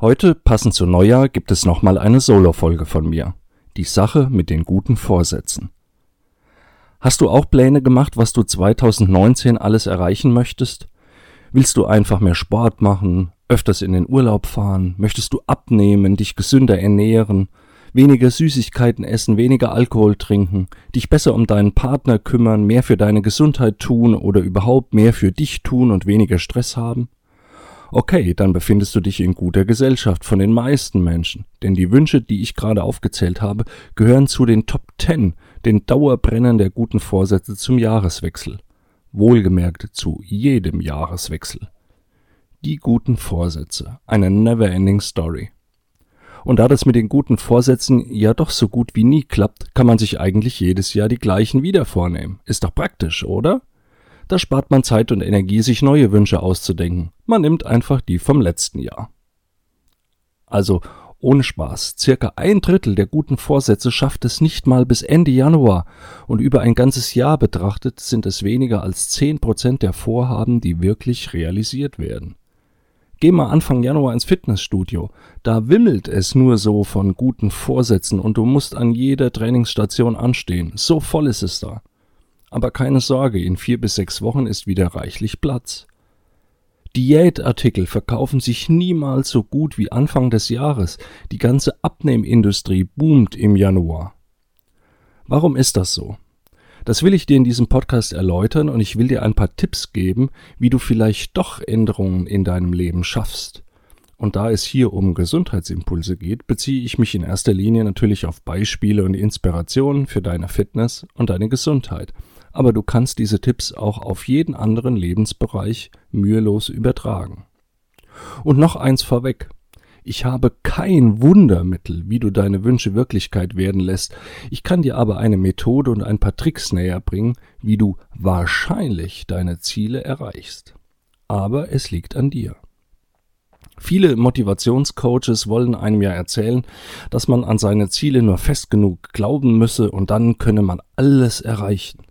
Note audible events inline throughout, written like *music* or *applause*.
Heute, passend zu Neujahr, gibt es nochmal eine Solo-Folge von mir. Die Sache mit den guten Vorsätzen. Hast du auch Pläne gemacht, was du 2019 alles erreichen möchtest? Willst du einfach mehr Sport machen, öfters in den Urlaub fahren? Möchtest du abnehmen, dich gesünder ernähren, weniger Süßigkeiten essen, weniger Alkohol trinken, dich besser um deinen Partner kümmern, mehr für deine Gesundheit tun oder überhaupt mehr für dich tun und weniger Stress haben? Okay, dann befindest du dich in guter Gesellschaft von den meisten Menschen, denn die Wünsche, die ich gerade aufgezählt habe, gehören zu den Top Ten, den Dauerbrennern der guten Vorsätze zum Jahreswechsel. Wohlgemerkt zu jedem Jahreswechsel. Die guten Vorsätze, eine never-ending Story. Und da das mit den guten Vorsätzen ja doch so gut wie nie klappt, kann man sich eigentlich jedes Jahr die gleichen wieder vornehmen. Ist doch praktisch, oder? Da spart man Zeit und Energie, sich neue Wünsche auszudenken. Man nimmt einfach die vom letzten Jahr. Also ohne Spaß, circa ein Drittel der guten Vorsätze schafft es nicht mal bis Ende Januar und über ein ganzes Jahr betrachtet sind es weniger als zehn Prozent der Vorhaben, die wirklich realisiert werden. Geh mal Anfang Januar ins Fitnessstudio. Da wimmelt es nur so von guten Vorsätzen und du musst an jeder Trainingsstation anstehen. So voll ist es da. Aber keine Sorge, in vier bis sechs Wochen ist wieder reichlich Platz. Diätartikel verkaufen sich niemals so gut wie Anfang des Jahres. Die ganze Abnehmindustrie boomt im Januar. Warum ist das so? Das will ich dir in diesem Podcast erläutern und ich will dir ein paar Tipps geben, wie du vielleicht doch Änderungen in deinem Leben schaffst. Und da es hier um Gesundheitsimpulse geht, beziehe ich mich in erster Linie natürlich auf Beispiele und Inspirationen für deine Fitness und deine Gesundheit aber du kannst diese Tipps auch auf jeden anderen Lebensbereich mühelos übertragen. Und noch eins vorweg. Ich habe kein Wundermittel, wie du deine Wünsche Wirklichkeit werden lässt. Ich kann dir aber eine Methode und ein paar Tricks näher bringen, wie du wahrscheinlich deine Ziele erreichst. Aber es liegt an dir. Viele Motivationscoaches wollen einem ja erzählen, dass man an seine Ziele nur fest genug glauben müsse und dann könne man alles erreichen.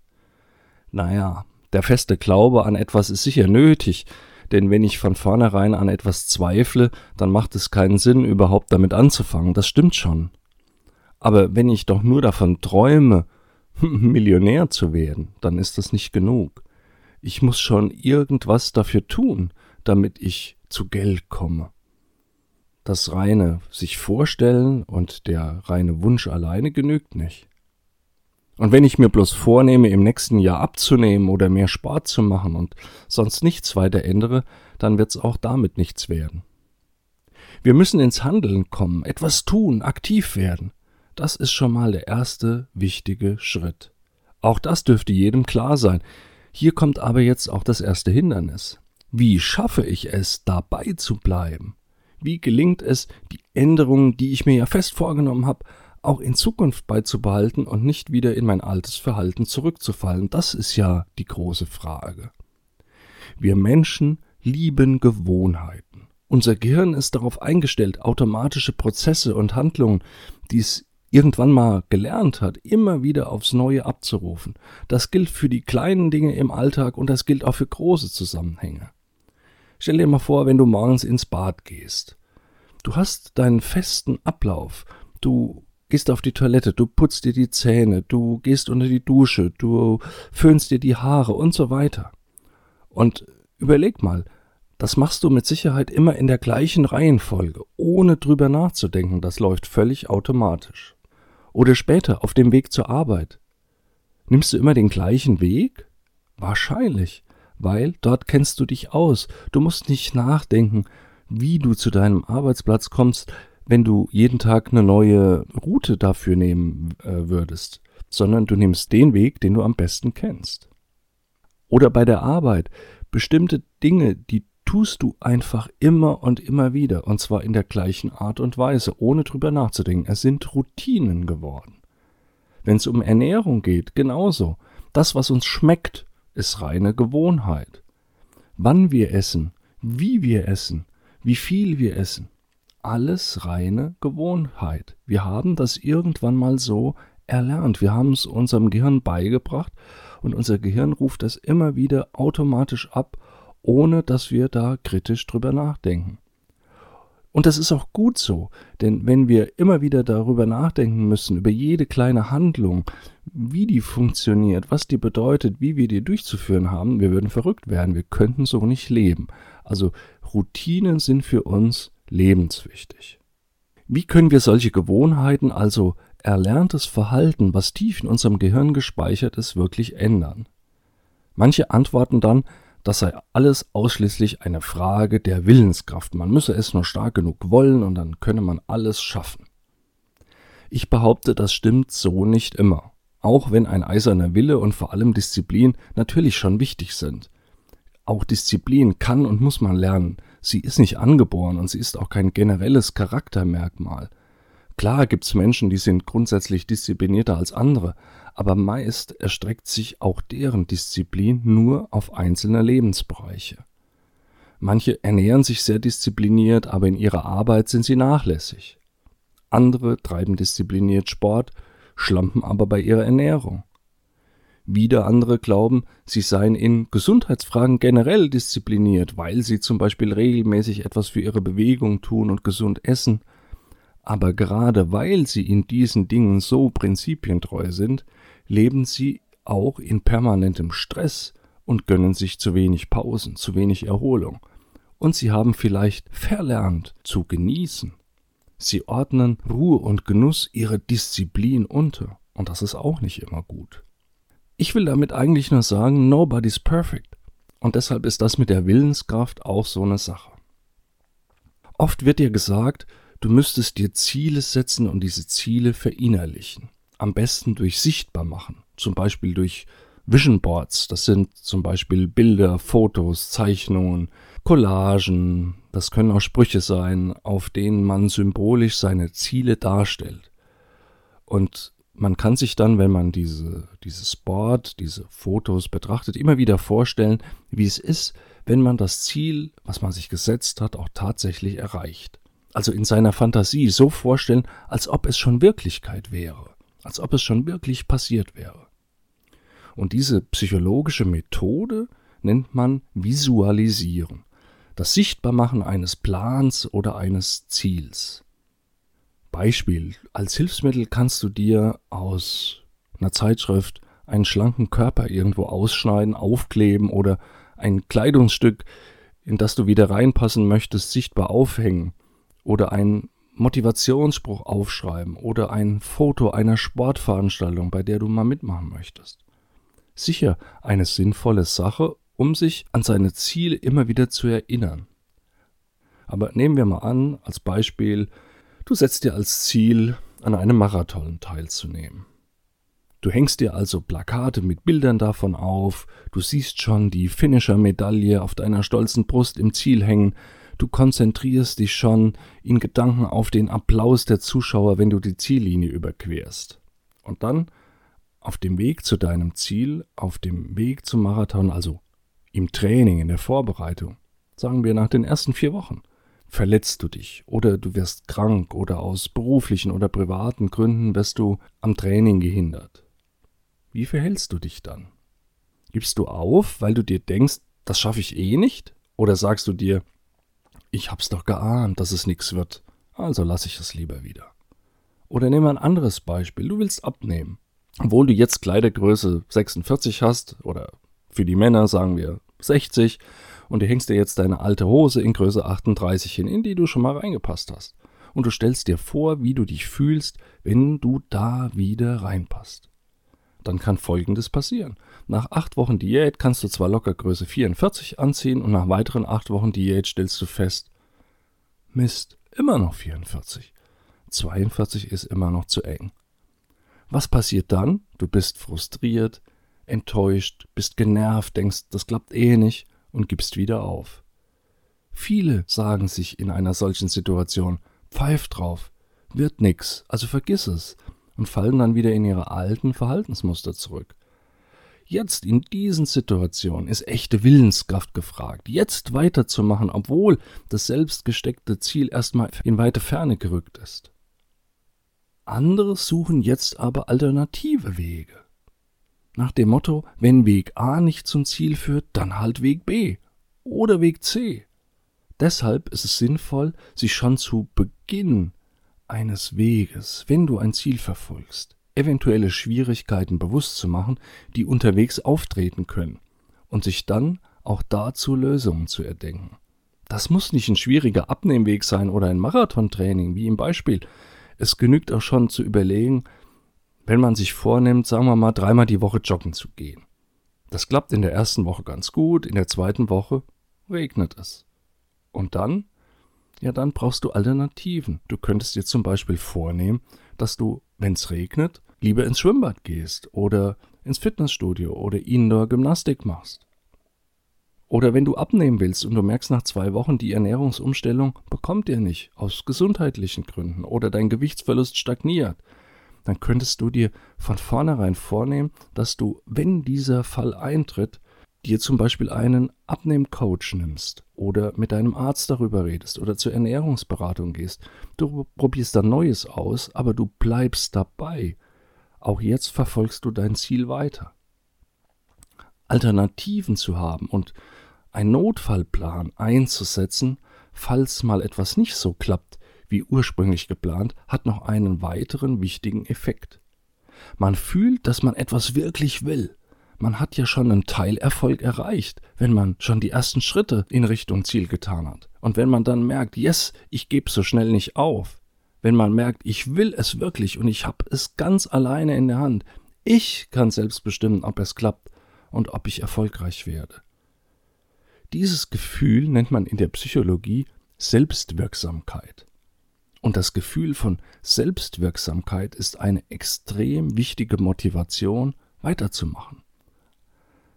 Naja, der feste Glaube an etwas ist sicher nötig, denn wenn ich von vornherein an etwas zweifle, dann macht es keinen Sinn, überhaupt damit anzufangen, das stimmt schon. Aber wenn ich doch nur davon träume, *laughs* Millionär zu werden, dann ist das nicht genug. Ich muss schon irgendwas dafür tun, damit ich zu Geld komme. Das reine sich vorstellen und der reine Wunsch alleine genügt nicht. Und wenn ich mir bloß vornehme, im nächsten Jahr abzunehmen oder mehr Sport zu machen und sonst nichts weiter ändere, dann wird's auch damit nichts werden. Wir müssen ins Handeln kommen, etwas tun, aktiv werden. Das ist schon mal der erste wichtige Schritt. Auch das dürfte jedem klar sein. Hier kommt aber jetzt auch das erste Hindernis. Wie schaffe ich es, dabei zu bleiben? Wie gelingt es, die Änderungen, die ich mir ja fest vorgenommen habe, auch in Zukunft beizubehalten und nicht wieder in mein altes Verhalten zurückzufallen? Das ist ja die große Frage. Wir Menschen lieben Gewohnheiten. Unser Gehirn ist darauf eingestellt, automatische Prozesse und Handlungen, die es irgendwann mal gelernt hat, immer wieder aufs Neue abzurufen. Das gilt für die kleinen Dinge im Alltag und das gilt auch für große Zusammenhänge. Stell dir mal vor, wenn du morgens ins Bad gehst. Du hast deinen festen Ablauf. Du gehst auf die Toilette, du putzt dir die Zähne, du gehst unter die Dusche, du föhnst dir die Haare und so weiter. Und überleg mal, das machst du mit Sicherheit immer in der gleichen Reihenfolge, ohne drüber nachzudenken, das läuft völlig automatisch. Oder später auf dem Weg zur Arbeit. Nimmst du immer den gleichen Weg? Wahrscheinlich, weil dort kennst du dich aus. Du musst nicht nachdenken, wie du zu deinem Arbeitsplatz kommst, wenn du jeden Tag eine neue Route dafür nehmen äh, würdest, sondern du nimmst den Weg, den du am besten kennst. Oder bei der Arbeit bestimmte Dinge, die tust du einfach immer und immer wieder, und zwar in der gleichen Art und Weise, ohne drüber nachzudenken. Es sind Routinen geworden. Wenn es um Ernährung geht, genauso. Das, was uns schmeckt, ist reine Gewohnheit. Wann wir essen, wie wir essen, wie viel wir essen, alles reine Gewohnheit. Wir haben das irgendwann mal so erlernt. Wir haben es unserem Gehirn beigebracht und unser Gehirn ruft das immer wieder automatisch ab, ohne dass wir da kritisch drüber nachdenken. Und das ist auch gut so, denn wenn wir immer wieder darüber nachdenken müssen, über jede kleine Handlung, wie die funktioniert, was die bedeutet, wie wir die durchzuführen haben, wir würden verrückt werden, wir könnten so nicht leben. Also Routinen sind für uns lebenswichtig. Wie können wir solche Gewohnheiten, also erlerntes Verhalten, was tief in unserem Gehirn gespeichert ist, wirklich ändern? Manche antworten dann, das sei alles ausschließlich eine Frage der Willenskraft. Man müsse es nur stark genug wollen und dann könne man alles schaffen. Ich behaupte, das stimmt so nicht immer, auch wenn ein eiserner Wille und vor allem Disziplin natürlich schon wichtig sind. Auch Disziplin kann und muss man lernen. Sie ist nicht angeboren und sie ist auch kein generelles Charaktermerkmal. Klar gibt's Menschen, die sind grundsätzlich disziplinierter als andere, aber meist erstreckt sich auch deren Disziplin nur auf einzelne Lebensbereiche. Manche ernähren sich sehr diszipliniert, aber in ihrer Arbeit sind sie nachlässig. Andere treiben diszipliniert Sport, schlampen aber bei ihrer Ernährung. Wieder andere glauben, sie seien in Gesundheitsfragen generell diszipliniert, weil sie zum Beispiel regelmäßig etwas für ihre Bewegung tun und gesund essen. Aber gerade weil sie in diesen Dingen so prinzipientreu sind, leben sie auch in permanentem Stress und gönnen sich zu wenig Pausen, zu wenig Erholung. Und sie haben vielleicht verlernt zu genießen. Sie ordnen Ruhe und Genuss ihrer Disziplin unter. Und das ist auch nicht immer gut. Ich will damit eigentlich nur sagen, nobody's perfect. Und deshalb ist das mit der Willenskraft auch so eine Sache. Oft wird dir gesagt, du müsstest dir Ziele setzen und diese Ziele verinnerlichen am besten durch sichtbar machen, zum Beispiel durch Vision Boards. Das sind zum Beispiel Bilder, Fotos, Zeichnungen, Collagen. Das können auch Sprüche sein, auf denen man symbolisch seine Ziele darstellt. Und man kann sich dann, wenn man diese, dieses Board, diese Fotos betrachtet, immer wieder vorstellen, wie es ist, wenn man das Ziel, was man sich gesetzt hat, auch tatsächlich erreicht. Also in seiner Fantasie so vorstellen, als ob es schon Wirklichkeit wäre als ob es schon wirklich passiert wäre. Und diese psychologische Methode nennt man Visualisieren, das Sichtbarmachen eines Plans oder eines Ziels. Beispiel, als Hilfsmittel kannst du dir aus einer Zeitschrift einen schlanken Körper irgendwo ausschneiden, aufkleben oder ein Kleidungsstück, in das du wieder reinpassen möchtest, sichtbar aufhängen oder ein Motivationsspruch aufschreiben oder ein Foto einer Sportveranstaltung, bei der du mal mitmachen möchtest. Sicher eine sinnvolle Sache, um sich an seine Ziele immer wieder zu erinnern. Aber nehmen wir mal an, als Beispiel, du setzt dir als Ziel, an einem Marathon teilzunehmen. Du hängst dir also Plakate mit Bildern davon auf, du siehst schon die Finisher-Medaille auf deiner stolzen Brust im Ziel hängen, Du konzentrierst dich schon in Gedanken auf den Applaus der Zuschauer, wenn du die Ziellinie überquerst. Und dann auf dem Weg zu deinem Ziel, auf dem Weg zum Marathon, also im Training, in der Vorbereitung, sagen wir nach den ersten vier Wochen, verletzt du dich oder du wirst krank oder aus beruflichen oder privaten Gründen wirst du am Training gehindert. Wie verhältst du dich dann? Gibst du auf, weil du dir denkst, das schaffe ich eh nicht? Oder sagst du dir, ich hab's doch geahnt, dass es nichts wird, also lasse ich es lieber wieder. Oder wir ein anderes Beispiel. Du willst abnehmen. Obwohl du jetzt Kleidergröße 46 hast, oder für die Männer sagen wir 60, und du hängst dir jetzt deine alte Hose in Größe 38 hin, in die du schon mal reingepasst hast. Und du stellst dir vor, wie du dich fühlst, wenn du da wieder reinpasst. Dann kann Folgendes passieren. Nach acht Wochen Diät kannst du zwar locker Größe 44 anziehen und nach weiteren acht Wochen Diät stellst du fest, Mist, immer noch 44. 42 ist immer noch zu eng. Was passiert dann? Du bist frustriert, enttäuscht, bist genervt, denkst, das klappt eh nicht und gibst wieder auf. Viele sagen sich in einer solchen Situation, pfeif drauf, wird nix, also vergiss es, und fallen dann wieder in ihre alten Verhaltensmuster zurück. Jetzt in diesen Situationen ist echte Willenskraft gefragt, jetzt weiterzumachen, obwohl das selbst gesteckte Ziel erstmal in weite Ferne gerückt ist. Andere suchen jetzt aber alternative Wege. Nach dem Motto, wenn Weg A nicht zum Ziel führt, dann halt Weg B oder Weg C. Deshalb ist es sinnvoll, sich schon zu Beginn eines Weges, wenn du ein Ziel verfolgst, eventuelle Schwierigkeiten bewusst zu machen, die unterwegs auftreten können, und sich dann auch dazu Lösungen zu erdenken. Das muss nicht ein schwieriger Abnehmweg sein oder ein Marathontraining, wie im Beispiel. Es genügt auch schon zu überlegen, wenn man sich vornimmt, sagen wir mal, dreimal die Woche joggen zu gehen. Das klappt in der ersten Woche ganz gut, in der zweiten Woche regnet es. Und dann? Ja, dann brauchst du Alternativen. Du könntest dir zum Beispiel vornehmen, dass du, wenn es regnet, lieber ins Schwimmbad gehst oder ins Fitnessstudio oder Indoor-Gymnastik machst. Oder wenn du abnehmen willst und du merkst nach zwei Wochen, die Ernährungsumstellung bekommt ihr nicht, aus gesundheitlichen Gründen, oder dein Gewichtsverlust stagniert, dann könntest du dir von vornherein vornehmen, dass du, wenn dieser Fall eintritt, dir zum Beispiel einen Abnehmcoach nimmst oder mit deinem Arzt darüber redest oder zur Ernährungsberatung gehst. Du probierst dann Neues aus, aber du bleibst dabei. Auch jetzt verfolgst du dein Ziel weiter. Alternativen zu haben und einen Notfallplan einzusetzen, falls mal etwas nicht so klappt, wie ursprünglich geplant, hat noch einen weiteren wichtigen Effekt. Man fühlt, dass man etwas wirklich will. Man hat ja schon einen Teilerfolg erreicht, wenn man schon die ersten Schritte in Richtung Ziel getan hat. Und wenn man dann merkt, yes, ich gebe so schnell nicht auf. Wenn man merkt, ich will es wirklich und ich habe es ganz alleine in der Hand. Ich kann selbst bestimmen, ob es klappt und ob ich erfolgreich werde. Dieses Gefühl nennt man in der Psychologie Selbstwirksamkeit. Und das Gefühl von Selbstwirksamkeit ist eine extrem wichtige Motivation, weiterzumachen.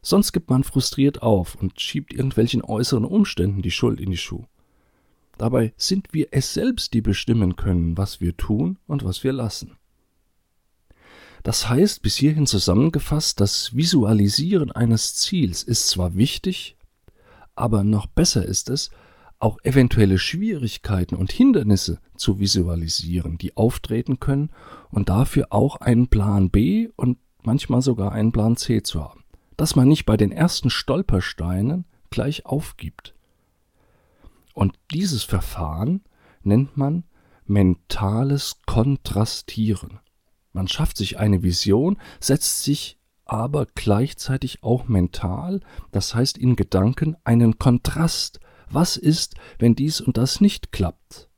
Sonst gibt man frustriert auf und schiebt irgendwelchen äußeren Umständen die Schuld in die Schuhe. Dabei sind wir es selbst, die bestimmen können, was wir tun und was wir lassen. Das heißt, bis hierhin zusammengefasst, das Visualisieren eines Ziels ist zwar wichtig, aber noch besser ist es, auch eventuelle Schwierigkeiten und Hindernisse zu visualisieren, die auftreten können und dafür auch einen Plan B und manchmal sogar einen Plan C zu haben dass man nicht bei den ersten Stolpersteinen gleich aufgibt. Und dieses Verfahren nennt man mentales Kontrastieren. Man schafft sich eine Vision, setzt sich aber gleichzeitig auch mental, das heißt in Gedanken, einen Kontrast. Was ist, wenn dies und das nicht klappt?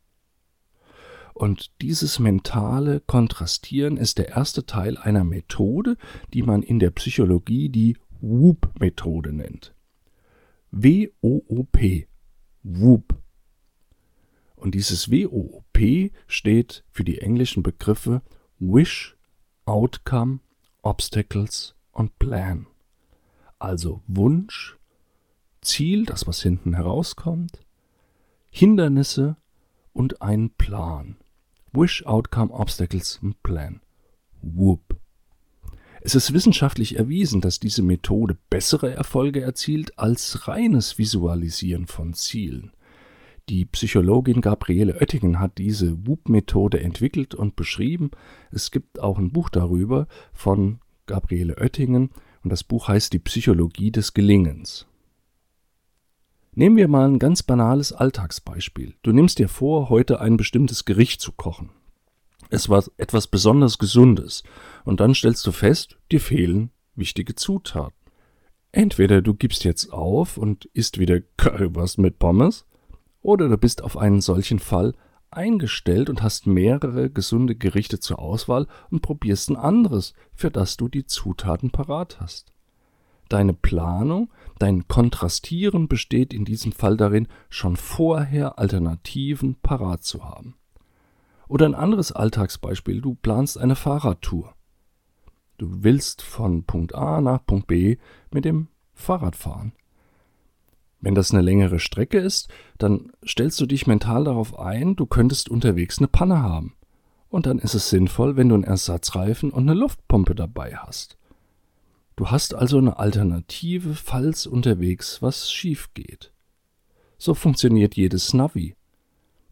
Und dieses mentale Kontrastieren ist der erste Teil einer Methode, die man in der Psychologie die WOOP-Methode nennt. W-O-O-P. WOOP. Und dieses W-O-O-P steht für die englischen Begriffe Wish, Outcome, Obstacles und Plan. Also Wunsch, Ziel, das was hinten herauskommt, Hindernisse und ein Plan. Wish, Outcome, Obstacles und Plan. WOOP. Es ist wissenschaftlich erwiesen, dass diese Methode bessere Erfolge erzielt als reines Visualisieren von Zielen. Die Psychologin Gabriele Oettingen hat diese WUP-Methode entwickelt und beschrieben. Es gibt auch ein Buch darüber von Gabriele Oettingen und das Buch heißt Die Psychologie des Gelingens. Nehmen wir mal ein ganz banales Alltagsbeispiel. Du nimmst dir vor, heute ein bestimmtes Gericht zu kochen. Es war etwas besonders Gesundes. Und dann stellst du fest, dir fehlen wichtige Zutaten. Entweder du gibst jetzt auf und isst wieder Currywurst mit Pommes, oder du bist auf einen solchen Fall eingestellt und hast mehrere gesunde Gerichte zur Auswahl und probierst ein anderes, für das du die Zutaten parat hast. Deine Planung, dein Kontrastieren besteht in diesem Fall darin, schon vorher Alternativen parat zu haben. Oder ein anderes Alltagsbeispiel, du planst eine Fahrradtour. Du willst von Punkt A nach Punkt B mit dem Fahrrad fahren. Wenn das eine längere Strecke ist, dann stellst du dich mental darauf ein, du könntest unterwegs eine Panne haben. Und dann ist es sinnvoll, wenn du einen Ersatzreifen und eine Luftpumpe dabei hast. Du hast also eine Alternative, falls unterwegs was schief geht. So funktioniert jedes Navi.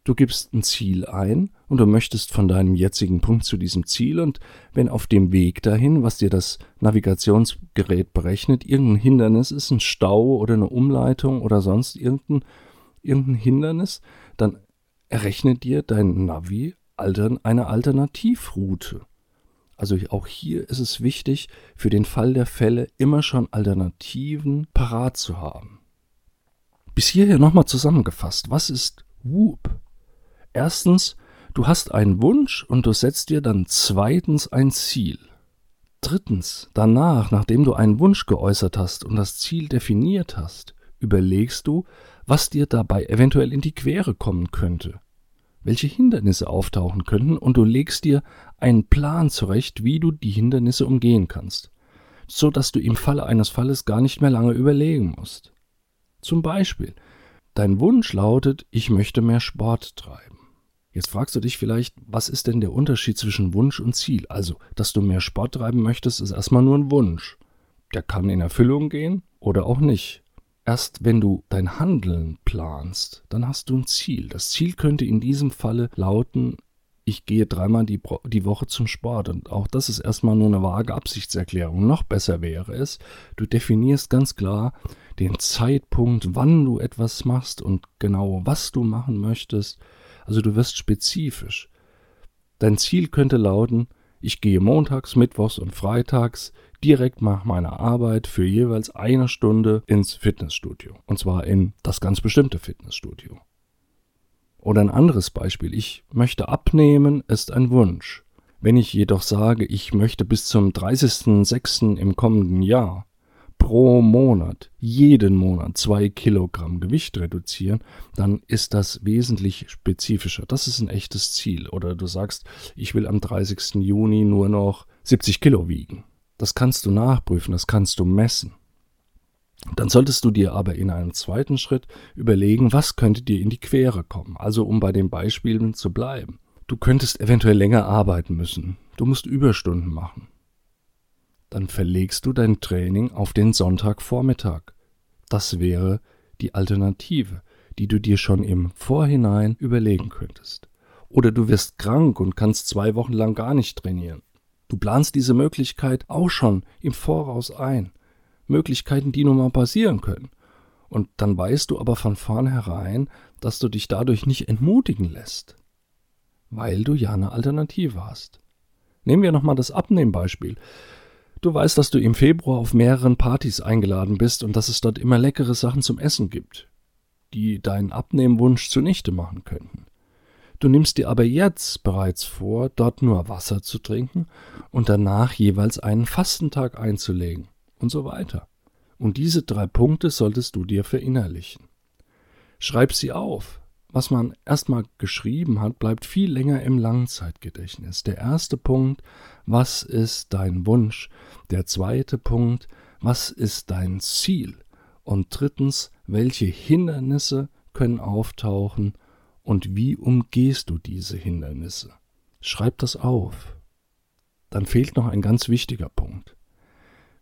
Du gibst ein Ziel ein und du möchtest von deinem jetzigen Punkt zu diesem Ziel und wenn auf dem Weg dahin, was dir das Navigationsgerät berechnet, irgendein Hindernis ist, ein Stau oder eine Umleitung oder sonst irgendein, irgendein Hindernis, dann errechnet dir dein Navi eine Alternativroute. Also auch hier ist es wichtig, für den Fall der Fälle immer schon Alternativen parat zu haben. Bis hierher nochmal zusammengefasst. Was ist Whoop? Erstens, du hast einen Wunsch und du setzt dir dann zweitens ein Ziel. Drittens, danach, nachdem du einen Wunsch geäußert hast und das Ziel definiert hast, überlegst du, was dir dabei eventuell in die Quere kommen könnte, welche Hindernisse auftauchen könnten und du legst dir einen Plan zurecht, wie du die Hindernisse umgehen kannst, so dass du im Falle eines Falles gar nicht mehr lange überlegen musst. Zum Beispiel, dein Wunsch lautet, ich möchte mehr Sport treiben. Jetzt fragst du dich vielleicht, was ist denn der Unterschied zwischen Wunsch und Ziel? Also, dass du mehr Sport treiben möchtest, ist erstmal nur ein Wunsch. Der kann in Erfüllung gehen oder auch nicht. Erst wenn du dein Handeln planst, dann hast du ein Ziel. Das Ziel könnte in diesem Falle lauten, ich gehe dreimal die, die, Woche zum Sport. Und auch das ist erstmal nur eine vage Absichtserklärung. Noch besser wäre es, du definierst ganz klar den Zeitpunkt, wann du etwas machst und genau was du machen möchtest. Also du wirst spezifisch. Dein Ziel könnte lauten, ich gehe montags, mittwochs und freitags direkt nach meiner Arbeit für jeweils eine Stunde ins Fitnessstudio. Und zwar in das ganz bestimmte Fitnessstudio. Oder ein anderes Beispiel, ich möchte abnehmen, ist ein Wunsch. Wenn ich jedoch sage, ich möchte bis zum 30.06. im kommenden Jahr pro Monat, jeden Monat zwei Kilogramm Gewicht reduzieren, dann ist das wesentlich spezifischer. Das ist ein echtes Ziel. Oder du sagst, ich will am 30. Juni nur noch 70 Kilo wiegen. Das kannst du nachprüfen, das kannst du messen. Dann solltest du dir aber in einem zweiten Schritt überlegen, was könnte dir in die Quere kommen. Also um bei den Beispielen zu bleiben. Du könntest eventuell länger arbeiten müssen. Du musst Überstunden machen dann verlegst du dein Training auf den Sonntagvormittag. Das wäre die Alternative, die du dir schon im Vorhinein überlegen könntest. Oder du wirst krank und kannst zwei Wochen lang gar nicht trainieren. Du planst diese Möglichkeit auch schon im Voraus ein. Möglichkeiten, die nun mal passieren können. Und dann weißt du aber von vornherein, dass du dich dadurch nicht entmutigen lässt. Weil du ja eine Alternative hast. Nehmen wir nochmal das Abnehmbeispiel. Du weißt, dass du im Februar auf mehreren Partys eingeladen bist und dass es dort immer leckere Sachen zum Essen gibt, die deinen Abnehmwunsch zunichte machen könnten. Du nimmst dir aber jetzt bereits vor, dort nur Wasser zu trinken und danach jeweils einen Fastentag einzulegen und so weiter. Und diese drei Punkte solltest du dir verinnerlichen. Schreib sie auf, was man erstmal geschrieben hat, bleibt viel länger im Langzeitgedächtnis. Der erste Punkt, was ist dein Wunsch? Der zweite Punkt, was ist dein Ziel? Und drittens, welche Hindernisse können auftauchen und wie umgehst du diese Hindernisse? Schreib das auf. Dann fehlt noch ein ganz wichtiger Punkt.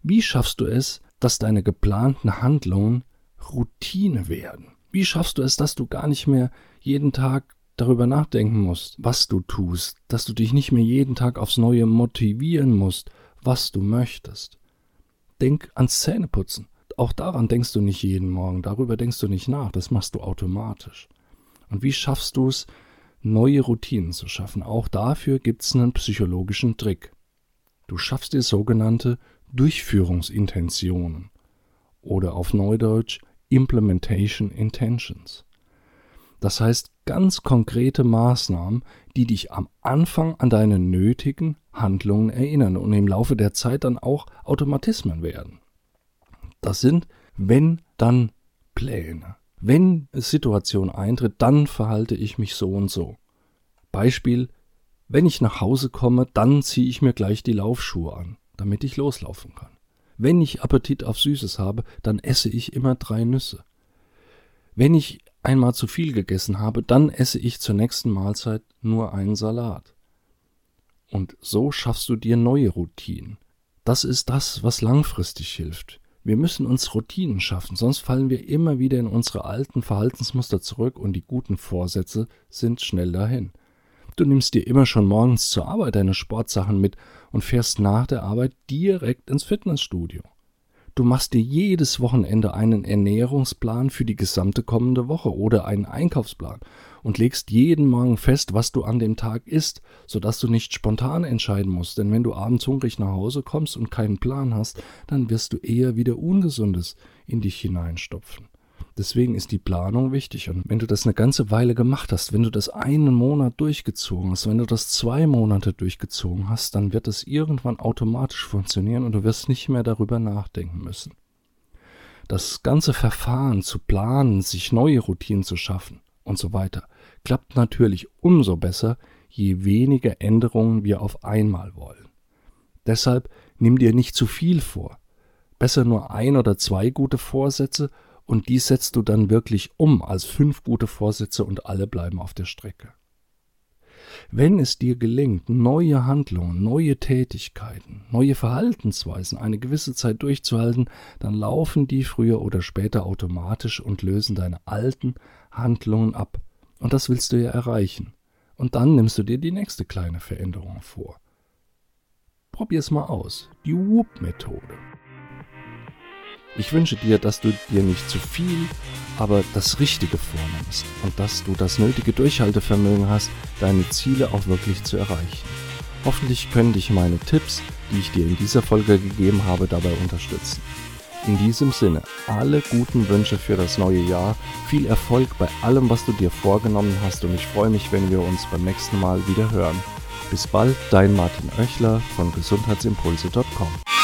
Wie schaffst du es, dass deine geplanten Handlungen Routine werden? Wie schaffst du es, dass du gar nicht mehr jeden Tag darüber nachdenken musst, was du tust, dass du dich nicht mehr jeden Tag aufs Neue motivieren musst, was du möchtest? Denk ans Zähneputzen. Auch daran denkst du nicht jeden Morgen, darüber denkst du nicht nach, das machst du automatisch. Und wie schaffst du es, neue Routinen zu schaffen? Auch dafür gibt es einen psychologischen Trick. Du schaffst dir sogenannte Durchführungsintentionen oder auf Neudeutsch Implementation Intentions. Das heißt ganz konkrete Maßnahmen, die dich am Anfang an deine nötigen Handlungen erinnern und im Laufe der Zeit dann auch Automatismen werden. Das sind wenn dann Pläne. Wenn Situation eintritt, dann verhalte ich mich so und so. Beispiel, wenn ich nach Hause komme, dann ziehe ich mir gleich die Laufschuhe an, damit ich loslaufen kann. Wenn ich Appetit auf Süßes habe, dann esse ich immer drei Nüsse. Wenn ich einmal zu viel gegessen habe, dann esse ich zur nächsten Mahlzeit nur einen Salat. Und so schaffst du dir neue Routinen. Das ist das, was langfristig hilft. Wir müssen uns Routinen schaffen, sonst fallen wir immer wieder in unsere alten Verhaltensmuster zurück und die guten Vorsätze sind schnell dahin. Du nimmst dir immer schon morgens zur Arbeit deine Sportsachen mit und fährst nach der Arbeit direkt ins Fitnessstudio. Du machst dir jedes Wochenende einen Ernährungsplan für die gesamte kommende Woche oder einen Einkaufsplan und legst jeden Morgen fest, was du an dem Tag isst, sodass du nicht spontan entscheiden musst. Denn wenn du abends hungrig nach Hause kommst und keinen Plan hast, dann wirst du eher wieder Ungesundes in dich hineinstopfen. Deswegen ist die Planung wichtig. Und wenn du das eine ganze Weile gemacht hast, wenn du das einen Monat durchgezogen hast, wenn du das zwei Monate durchgezogen hast, dann wird es irgendwann automatisch funktionieren und du wirst nicht mehr darüber nachdenken müssen. Das ganze Verfahren zu planen, sich neue Routinen zu schaffen und so weiter, klappt natürlich umso besser, je weniger Änderungen wir auf einmal wollen. Deshalb nimm dir nicht zu viel vor. Besser nur ein oder zwei gute Vorsätze und die setzt du dann wirklich um als fünf gute Vorsätze und alle bleiben auf der Strecke. Wenn es dir gelingt, neue Handlungen, neue Tätigkeiten, neue Verhaltensweisen eine gewisse Zeit durchzuhalten, dann laufen die früher oder später automatisch und lösen deine alten Handlungen ab. Und das willst du ja erreichen. Und dann nimmst du dir die nächste kleine Veränderung vor. Probier es mal aus. Die Whoop-Methode. Ich wünsche dir, dass du dir nicht zu viel, aber das Richtige vornimmst und dass du das nötige Durchhaltevermögen hast, deine Ziele auch wirklich zu erreichen. Hoffentlich können dich meine Tipps, die ich dir in dieser Folge gegeben habe, dabei unterstützen. In diesem Sinne, alle guten Wünsche für das neue Jahr, viel Erfolg bei allem, was du dir vorgenommen hast und ich freue mich, wenn wir uns beim nächsten Mal wieder hören. Bis bald, dein Martin Oechler von gesundheitsimpulse.com.